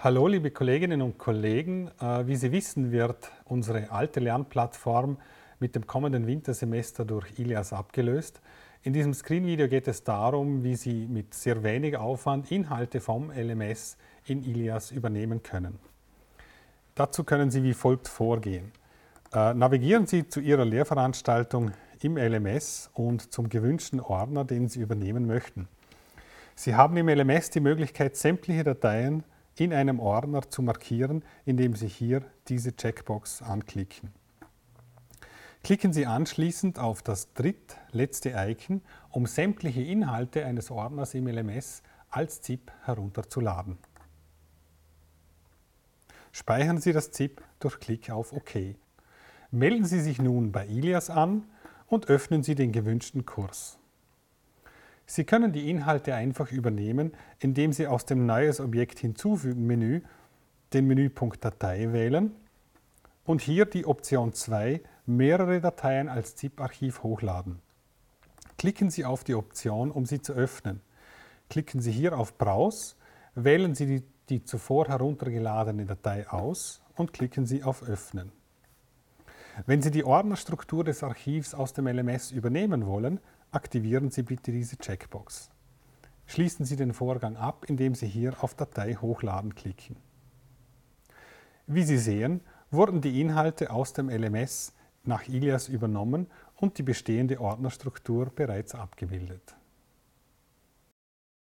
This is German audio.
Hallo liebe Kolleginnen und Kollegen, äh, wie Sie wissen, wird unsere alte Lernplattform mit dem kommenden Wintersemester durch Ilias abgelöst. In diesem Screen-Video geht es darum, wie Sie mit sehr wenig Aufwand Inhalte vom LMS in Ilias übernehmen können. Dazu können Sie wie folgt vorgehen. Äh, navigieren Sie zu Ihrer Lehrveranstaltung im LMS und zum gewünschten Ordner, den Sie übernehmen möchten. Sie haben im LMS die Möglichkeit, sämtliche Dateien in einem Ordner zu markieren, indem Sie hier diese Checkbox anklicken. Klicken Sie anschließend auf das drittletzte Icon, um sämtliche Inhalte eines Ordners im LMS als ZIP herunterzuladen. Speichern Sie das ZIP durch Klick auf OK. Melden Sie sich nun bei Ilias an und öffnen Sie den gewünschten Kurs. Sie können die Inhalte einfach übernehmen, indem Sie aus dem Neues Objekt hinzufügen Menü den Menüpunkt Datei wählen und hier die Option 2 mehrere Dateien als ZIP-Archiv hochladen. Klicken Sie auf die Option, um sie zu öffnen. Klicken Sie hier auf Browse, wählen Sie die, die zuvor heruntergeladene Datei aus und klicken Sie auf Öffnen. Wenn Sie die Ordnerstruktur des Archivs aus dem LMS übernehmen wollen, aktivieren Sie bitte diese Checkbox. Schließen Sie den Vorgang ab, indem Sie hier auf Datei hochladen klicken. Wie Sie sehen, wurden die Inhalte aus dem LMS nach Ilias übernommen und die bestehende Ordnerstruktur bereits abgebildet.